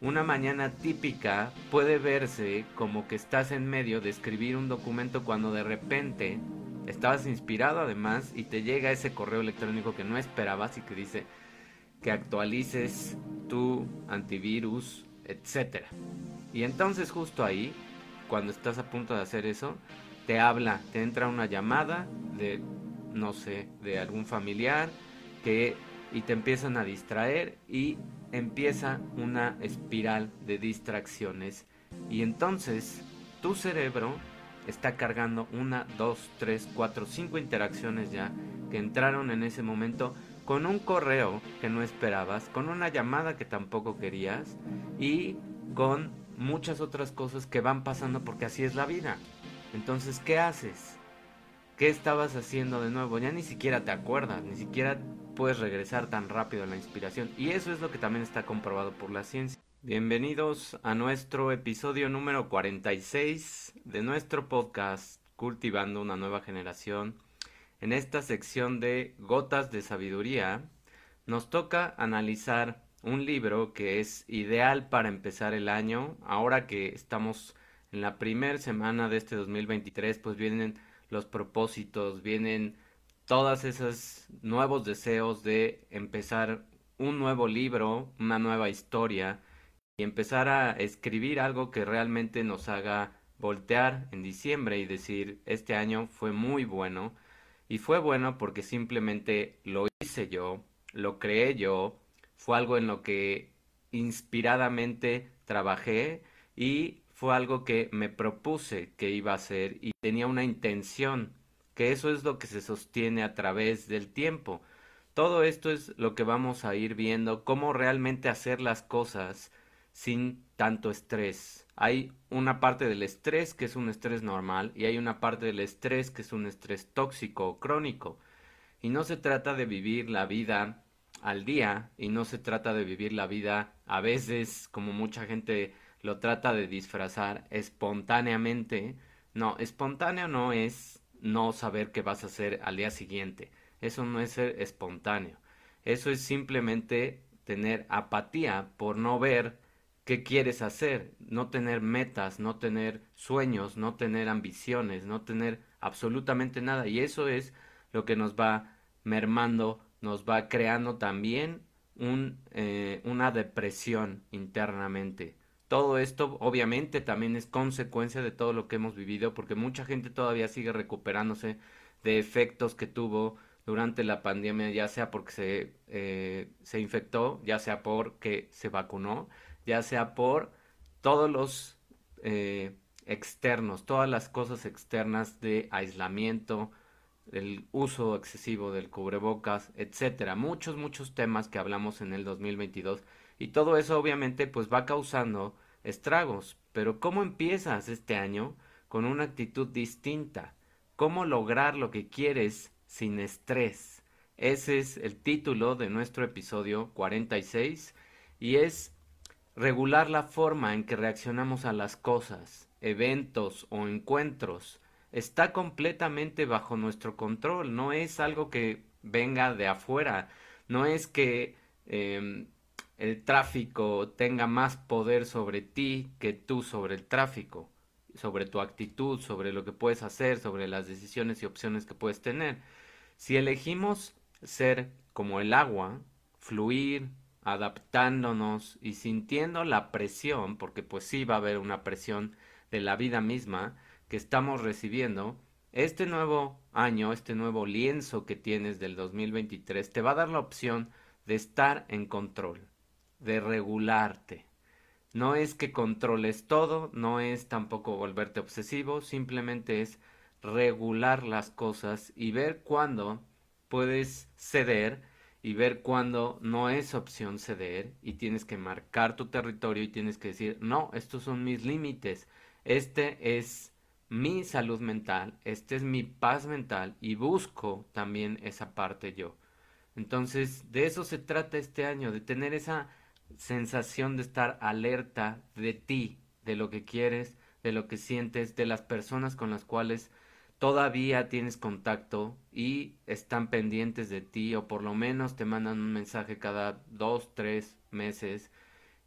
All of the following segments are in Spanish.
una mañana típica puede verse como que estás en medio de escribir un documento cuando de repente estabas inspirado además y te llega ese correo electrónico que no esperabas y que dice que actualices tu antivirus, etcétera. Y entonces justo ahí, cuando estás a punto de hacer eso, te habla, te entra una llamada de no sé, de algún familiar que y te empiezan a distraer y empieza una espiral de distracciones y entonces tu cerebro está cargando una, dos, tres, cuatro, cinco interacciones ya que entraron en ese momento con un correo que no esperabas, con una llamada que tampoco querías y con muchas otras cosas que van pasando porque así es la vida. Entonces, ¿qué haces? ¿Qué estabas haciendo de nuevo? Ya ni siquiera te acuerdas, ni siquiera puedes regresar tan rápido a la inspiración. Y eso es lo que también está comprobado por la ciencia. Bienvenidos a nuestro episodio número 46 de nuestro podcast Cultivando una nueva generación. En esta sección de Gotas de Sabiduría nos toca analizar un libro que es ideal para empezar el año. Ahora que estamos en la primera semana de este 2023, pues vienen los propósitos, vienen todos esos nuevos deseos de empezar un nuevo libro, una nueva historia y empezar a escribir algo que realmente nos haga voltear en diciembre y decir, este año fue muy bueno y fue bueno porque simplemente lo hice yo, lo creé yo, fue algo en lo que inspiradamente trabajé y fue algo que me propuse que iba a hacer y tenía una intención que eso es lo que se sostiene a través del tiempo. Todo esto es lo que vamos a ir viendo, cómo realmente hacer las cosas sin tanto estrés. Hay una parte del estrés que es un estrés normal y hay una parte del estrés que es un estrés tóxico o crónico. Y no se trata de vivir la vida al día y no se trata de vivir la vida a veces como mucha gente lo trata de disfrazar espontáneamente. No, espontáneo no es no saber qué vas a hacer al día siguiente. Eso no es ser espontáneo. Eso es simplemente tener apatía por no ver qué quieres hacer, no tener metas, no tener sueños, no tener ambiciones, no tener absolutamente nada. Y eso es lo que nos va mermando, nos va creando también un, eh, una depresión internamente. Todo esto obviamente también es consecuencia de todo lo que hemos vivido porque mucha gente todavía sigue recuperándose de efectos que tuvo durante la pandemia, ya sea porque se, eh, se infectó, ya sea porque se vacunó, ya sea por todos los eh, externos, todas las cosas externas de aislamiento, el uso excesivo del cubrebocas, etcétera. Muchos, muchos temas que hablamos en el 2022 y todo eso obviamente pues va causando estragos. Pero ¿cómo empiezas este año con una actitud distinta? ¿Cómo lograr lo que quieres sin estrés? Ese es el título de nuestro episodio 46 y es regular la forma en que reaccionamos a las cosas, eventos o encuentros. Está completamente bajo nuestro control, no es algo que venga de afuera, no es que em, el tráfico tenga más poder sobre ti que tú sobre el tráfico, sobre tu actitud, sobre lo que puedes hacer, sobre las decisiones y opciones que puedes tener. Si elegimos ser como el agua, fluir, adaptándonos y sintiendo la presión, porque pues sí va a haber una presión de la vida misma que estamos recibiendo, este nuevo año, este nuevo lienzo que tienes del 2023 te va a dar la opción de estar en control de regularte. No es que controles todo, no es tampoco volverte obsesivo, simplemente es regular las cosas y ver cuándo puedes ceder y ver cuándo no es opción ceder y tienes que marcar tu territorio y tienes que decir, no, estos son mis límites, este es mi salud mental, este es mi paz mental y busco también esa parte yo. Entonces, de eso se trata este año, de tener esa sensación de estar alerta de ti, de lo que quieres, de lo que sientes, de las personas con las cuales todavía tienes contacto y están pendientes de ti o por lo menos te mandan un mensaje cada dos, tres meses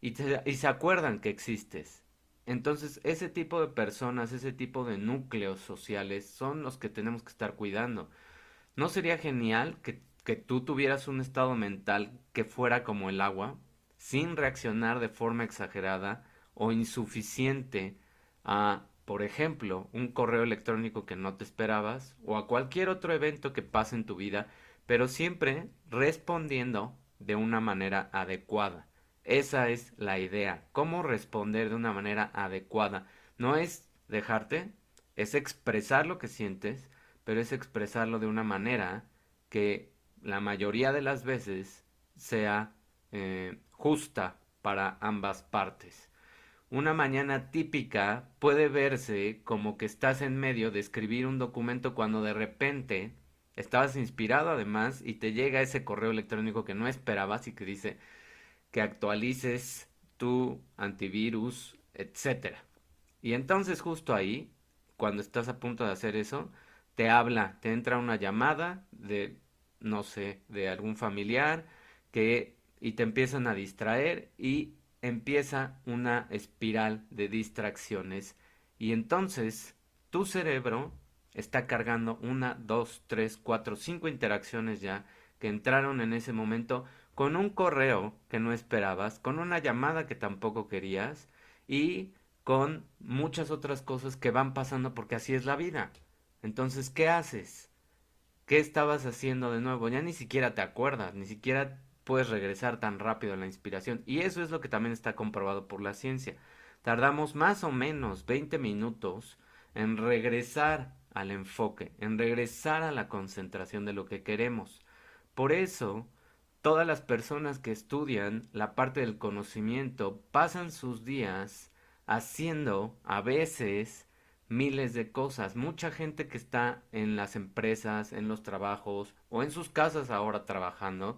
y, y se acuerdan que existes. Entonces, ese tipo de personas, ese tipo de núcleos sociales son los que tenemos que estar cuidando. ¿No sería genial que, tú tuvieras un estado mental que fuera como el agua, sin reaccionar de forma exagerada o insuficiente a, por ejemplo, un correo electrónico que no te esperabas o a cualquier otro evento que pase en tu vida, pero siempre respondiendo de una manera adecuada. Esa es la idea, cómo responder de una manera adecuada. No es dejarte, es expresar lo que sientes, pero es expresarlo de una manera que la mayoría de las veces sea eh, justa para ambas partes. Una mañana típica puede verse como que estás en medio de escribir un documento cuando de repente estabas inspirado además y te llega ese correo electrónico que no esperabas y que dice que actualices tu antivirus, etcétera. Y entonces justo ahí, cuando estás a punto de hacer eso, te habla, te entra una llamada de no sé, de algún familiar que y te empiezan a distraer y empieza una espiral de distracciones y entonces tu cerebro está cargando una, dos, tres, cuatro, cinco interacciones ya que entraron en ese momento con un correo que no esperabas, con una llamada que tampoco querías y con muchas otras cosas que van pasando porque así es la vida. Entonces, ¿qué haces? ¿Qué estabas haciendo de nuevo? Ya ni siquiera te acuerdas, ni siquiera puedes regresar tan rápido a la inspiración. Y eso es lo que también está comprobado por la ciencia. Tardamos más o menos 20 minutos en regresar al enfoque, en regresar a la concentración de lo que queremos. Por eso, todas las personas que estudian la parte del conocimiento pasan sus días haciendo a veces miles de cosas. Mucha gente que está en las empresas, en los trabajos o en sus casas ahora trabajando,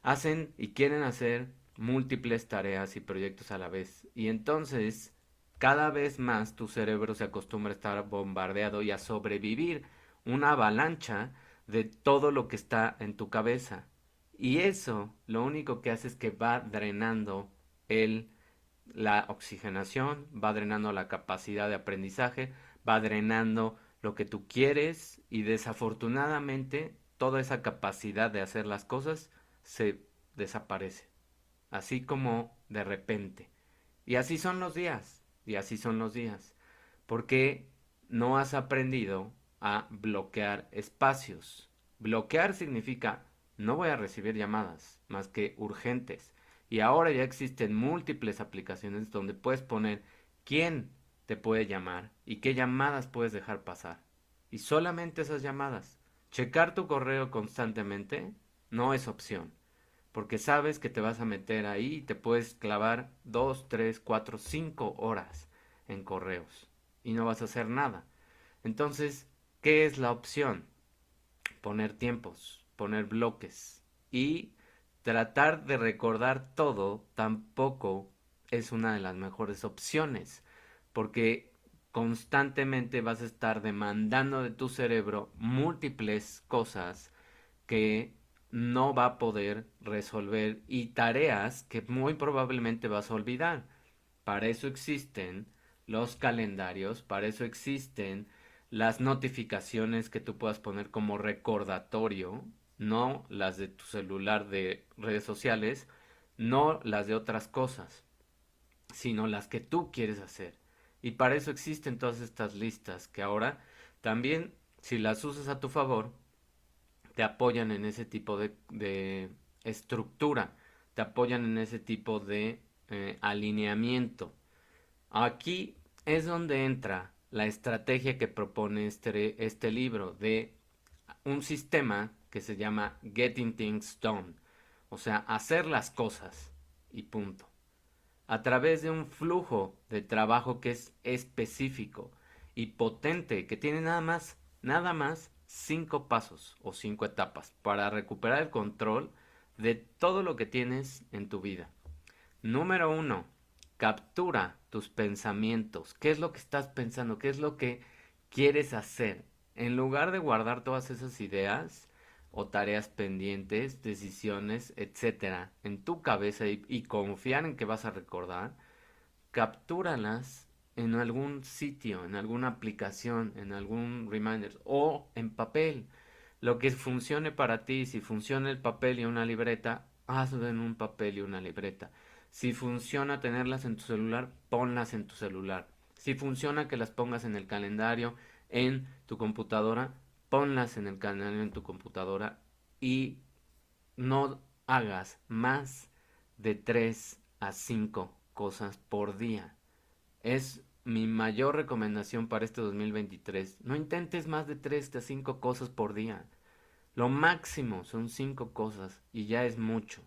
hacen y quieren hacer múltiples tareas y proyectos a la vez. Y entonces, cada vez más tu cerebro se acostumbra a estar bombardeado y a sobrevivir una avalancha de todo lo que está en tu cabeza. Y eso lo único que hace es que va drenando el, la oxigenación, va drenando la capacidad de aprendizaje, va drenando lo que tú quieres y desafortunadamente toda esa capacidad de hacer las cosas se desaparece. Así como de repente. Y así son los días. Y así son los días. Porque no has aprendido a bloquear espacios. Bloquear significa no voy a recibir llamadas más que urgentes. Y ahora ya existen múltiples aplicaciones donde puedes poner quién te puede llamar y qué llamadas puedes dejar pasar. Y solamente esas llamadas. Checar tu correo constantemente no es opción. Porque sabes que te vas a meter ahí y te puedes clavar dos, tres, cuatro, cinco horas en correos. Y no vas a hacer nada. Entonces, ¿qué es la opción? Poner tiempos, poner bloques. Y tratar de recordar todo tampoco es una de las mejores opciones. Porque constantemente vas a estar demandando de tu cerebro múltiples cosas que no va a poder resolver y tareas que muy probablemente vas a olvidar. Para eso existen los calendarios, para eso existen las notificaciones que tú puedas poner como recordatorio, no las de tu celular de redes sociales, no las de otras cosas, sino las que tú quieres hacer. Y para eso existen todas estas listas que ahora también, si las usas a tu favor, te apoyan en ese tipo de, estructura, te apoyan en ese tipo de eh, alineamiento. Aquí es donde entra la estrategia que propone este, este libro de un sistema que se llama Getting Things Done, o sea, hacer las cosas y punto. A través de un flujo de trabajo que es específico y potente, que tiene nada más, nada más cinco pasos o cinco etapas para recuperar el control de todo lo que tienes en tu vida. Número uno, captura tus pensamientos. ¿Qué es lo que estás pensando? ¿Qué es lo que quieres hacer? En lugar de guardar todas esas ideas, o tareas pendientes, decisiones, etcétera, en tu cabeza y, y, confiar en que vas a recordar, captúralas en algún sitio, en alguna aplicación, en algún reminder o en papel. Lo que funcione para ti, si funciona el papel y una libreta, hazlo en un papel y una libreta. Si funciona tenerlas en tu celular, ponlas en tu celular. Si funciona que las pongas en el calendario, en tu computadora, ponlas en el calendario en tu computadora y no hagas más de 3 a 5 cosas por día. Es mi mayor recomendación para este 2023. No intentes más de 3 a 5 cosas por día. Lo máximo son 5 cosas y ya es mucho.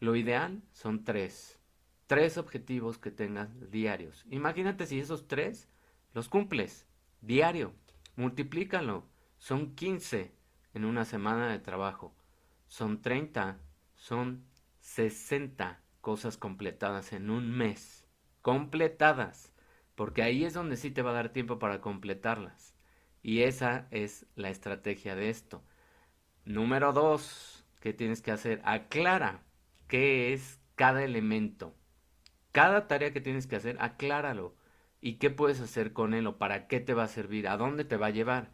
Lo ideal son 3. 3 objetivos que tengas diarios. Imagínate si esos 3 los cumples diario. Multiplícalo. Son 15 en una semana de trabajo. Son 30. Son 60 cosas completadas en un mes. Completadas porque ahí es donde sí te va a dar tiempo para completarlas. Y esa es la estrategia de esto. Número dos, ¿qué tienes que hacer? Aclara qué es cada elemento. Cada tarea que tienes que hacer, acláralo. ¿Y qué puedes hacer con él o para qué te va a servir? ¿A dónde te va a llevar?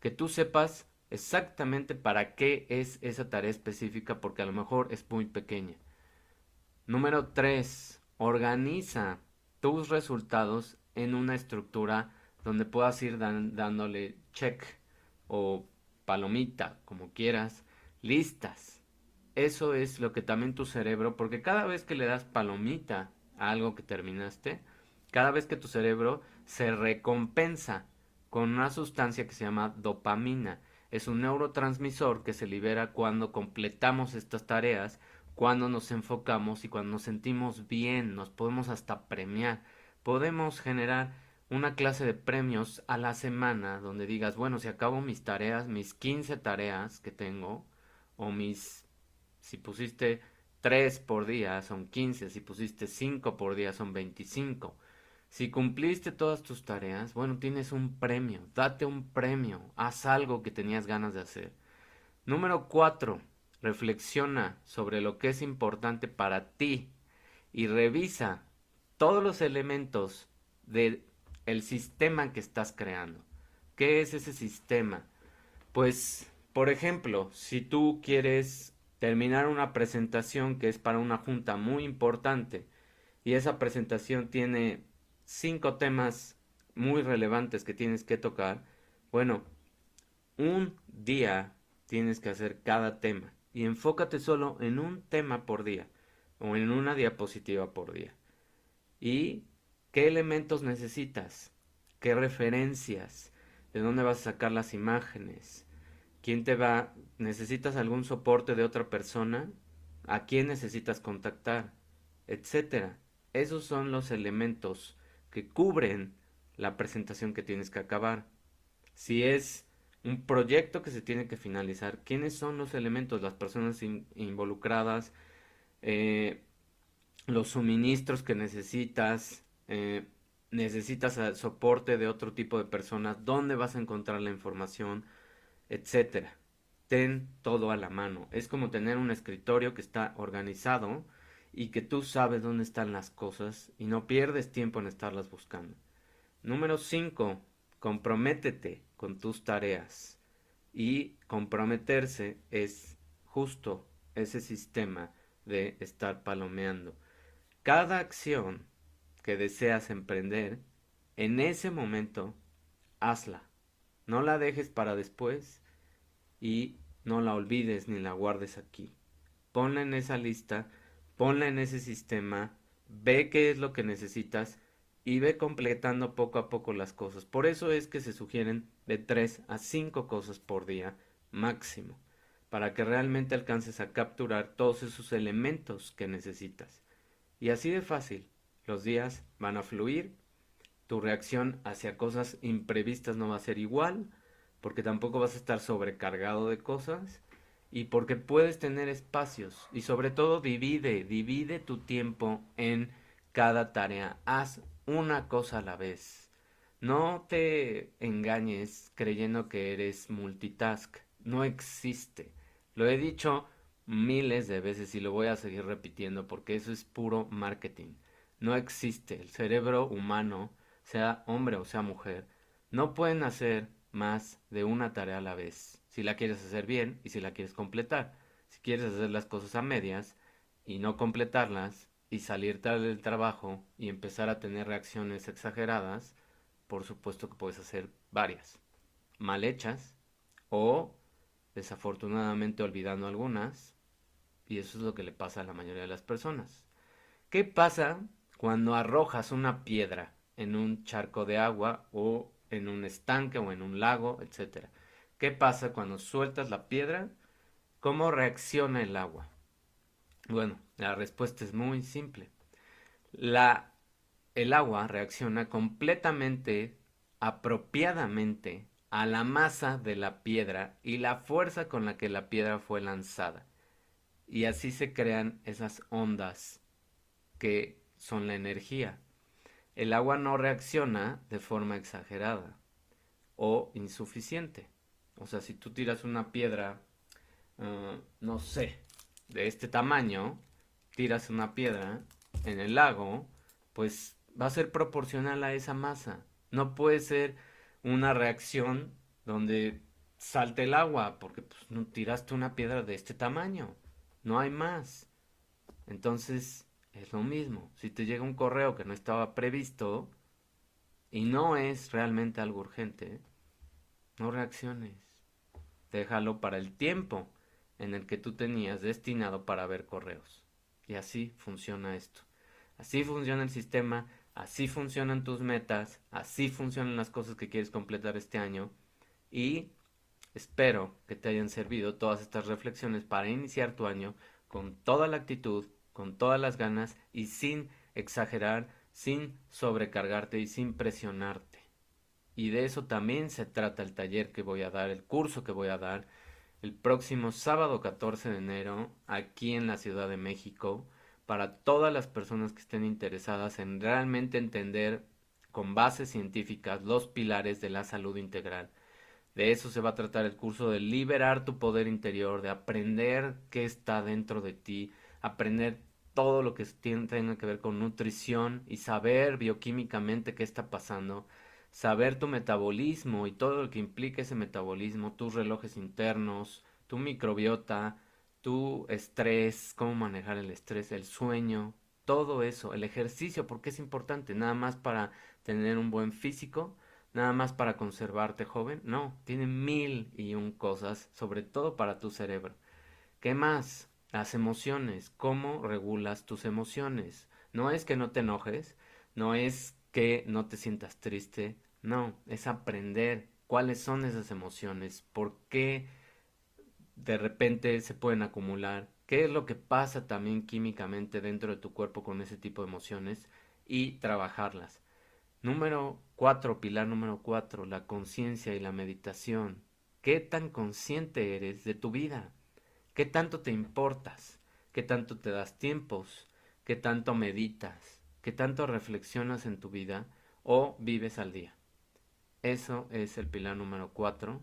Que tú sepas exactamente para qué es esa tarea específica porque a lo mejor es muy pequeña. Número tres, organiza tus resultados en una estructura donde puedas ir dándole check o palomita, como quieras, listas. Eso es lo que también tu cerebro, porque cada vez que le das palomita a algo que terminaste, cada vez que tu cerebro se recompensa con una sustancia que se llama dopamina. Es un neurotransmisor que se libera cuando completamos estas tareas cuando nos enfocamos y cuando nos sentimos bien, nos podemos hasta premiar. Podemos generar una clase de premios a la semana donde digas, bueno, si acabo mis tareas, mis 15 tareas que tengo, o mis, si pusiste 3 por día son 15, si pusiste 5 por día son 25. Si cumpliste todas tus tareas, bueno, tienes un premio, date un premio, haz algo que tenías ganas de hacer. Número 4 reflexiona sobre lo que es importante para ti y revisa todos los elementos del el sistema que estás creando. ¿Qué es ese sistema? Pues, por ejemplo, si tú quieres terminar una presentación que es para una junta muy importante y esa presentación tiene cinco temas muy relevantes que tienes que tocar, bueno, un día tienes que hacer cada tema y enfócate solo en un tema por día o en una diapositiva por día. ¿Y qué elementos necesitas? ¿Qué referencias? ¿De dónde vas a sacar las imágenes? ¿Quién te va? ¿Necesitas algún soporte de otra persona? ¿A quién necesitas contactar? Etcétera. Esos son los elementos que cubren la presentación que tienes que acabar. Si es un proyecto que se tiene que finalizar. ¿Quiénes son los elementos, las personas involucradas, eh, los suministros que necesitas? Eh, necesitas soporte de otro tipo de personas, dónde vas a encontrar la información, etcétera. Ten todo a la mano. Es como tener un escritorio que está organizado y que tú sabes dónde están las cosas y no pierdes tiempo en estarlas buscando. Número 5. Comprométete con tus tareas. Y comprometerse es justo ese sistema de estar palomeando. Cada acción que deseas emprender, en ese momento, hazla. No la dejes para después y no la olvides ni la guardes aquí. Ponla en esa lista, ponla en ese sistema, ve qué es lo que necesitas y ve completando poco a poco las cosas. Por eso es que se sugieren de 3 a 5 cosas por día máximo, para que realmente alcances a capturar todos esos elementos que necesitas. Y así de fácil, los días van a fluir, tu reacción hacia cosas imprevistas no va a ser igual, porque tampoco vas a estar sobrecargado de cosas y porque puedes tener espacios y sobre todo divide, divide tu tiempo en cada tarea. Haz una cosa a la vez. No te engañes creyendo que eres multitask. no existe. Lo he dicho miles de veces y lo voy a seguir repitiendo porque eso es puro marketing. No existe. El cerebro humano, sea hombre o sea mujer, no pueden hacer más de una tarea a la vez. Si la quieres hacer bien y si la quieres completar. Si quieres hacer las cosas a medias y no completarlas y salir tarde del trabajo y empezar a tener reacciones exageradas, por supuesto que puedes hacer varias. Mal hechas o desafortunadamente olvidando algunas. Y eso es lo que le pasa a la mayoría de las personas. ¿Qué pasa cuando arrojas una piedra en un charco de agua o en un estanque o en un lago, etcétera? ¿Qué pasa cuando sueltas la piedra? ¿Cómo reacciona el agua? Bueno, la respuesta es muy simple. El agua reacciona completamente, apropiadamente, a la masa de la piedra y la fuerza con la que la piedra fue lanzada. Y así se crean esas ondas que son la energía. El agua no reacciona de forma exagerada o insuficiente. O sea, si tú tiras una piedra, ah, no sé, de este tamaño, tiras una piedra en el lago, pues va a ser proporcional a esa masa. No puede ser una reacción donde salte el agua, porque pues, no tiraste una piedra de este tamaño. No hay más. Entonces, es lo mismo. Si te llega un correo que no estaba previsto y no es realmente algo urgente, no reacciones. Déjalo para el tiempo en el que tú tenías destinado para ver correos. Y así funciona esto. Así funciona el sistema, así funcionan tus metas, así funcionan las cosas que quieres completar este año. Y espero que te hayan servido todas estas reflexiones para iniciar tu año con toda la actitud, con todas las ganas y sin exagerar, sin sobrecargarte y sin presionarte. Y de eso también se trata el taller que voy a dar, el curso que voy a dar el próximo sábado 14 de enero aquí en la Ciudad de México para todas las personas que estén interesadas en realmente entender con bases científicas los pilares de la salud integral. De eso se va a tratar el curso de liberar tu poder interior, de aprender qué está dentro de ti, aprender todo lo que tenga que ver con nutrición y saber bioquímicamente qué está pasando saber tu metabolismo y todo lo que implica ese metabolismo, tus relojes internos, tu microbiota, tu estrés, cómo manejar el estrés, el sueño, todo eso, el ejercicio, porque es importante, nada más para tener un buen físico, nada más para conservarte joven, no, tiene mil y un cosas, sobre todo para tu cerebro. ¿Qué más? Las emociones, cómo regulas tus emociones. No es que no te enojes, no es que no te sientas triste, no, es aprender cuáles son esas emociones, por qué de repente se pueden acumular, qué es lo que pasa también químicamente dentro de tu cuerpo con ese tipo de emociones y trabajarlas. Número cuatro, pilar número cuatro, la conciencia y la meditación. ¿Qué tan consciente eres de tu vida? ¿Qué tanto te importas? ¿Qué tanto te das tiempos? ¿Qué tanto meditas? ¿Qué tanto reflexionas en tu vida o vives al día? Eso es el pilar número cuatro.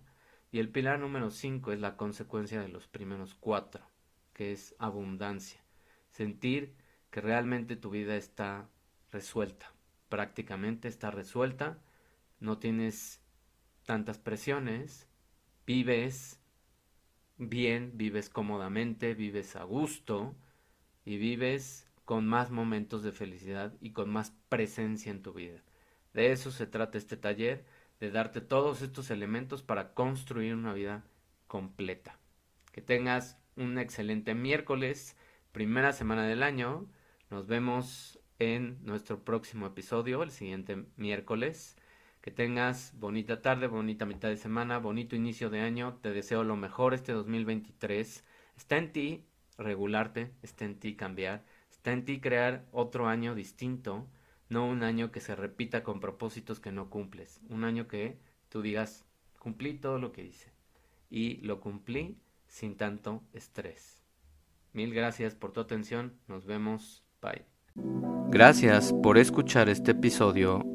Y el pilar número cinco es la consecuencia de los primeros cuatro, que es abundancia. Sentir que realmente tu vida está resuelta, prácticamente está resuelta, no tienes tantas presiones, vives bien, vives cómodamente, vives a gusto y vives con más momentos de felicidad y con más presencia en tu vida. De eso se trata este taller, de darte todos estos elementos para construir una vida completa. Que tengas un excelente miércoles, primera semana del año. Nos vemos en nuestro próximo episodio, el siguiente miércoles. Que tengas bonita tarde, bonita mitad de semana, bonito inicio de año. Te deseo lo mejor este 2023. Está en ti regularte, está en ti cambiar Está en ti crear otro año distinto, no un año que se repita con propósitos que no cumples. Un año que tú digas, cumplí todo lo que hice. Y lo cumplí sin tanto estrés. Mil gracias por tu atención. Nos vemos. Bye. Gracias por escuchar este episodio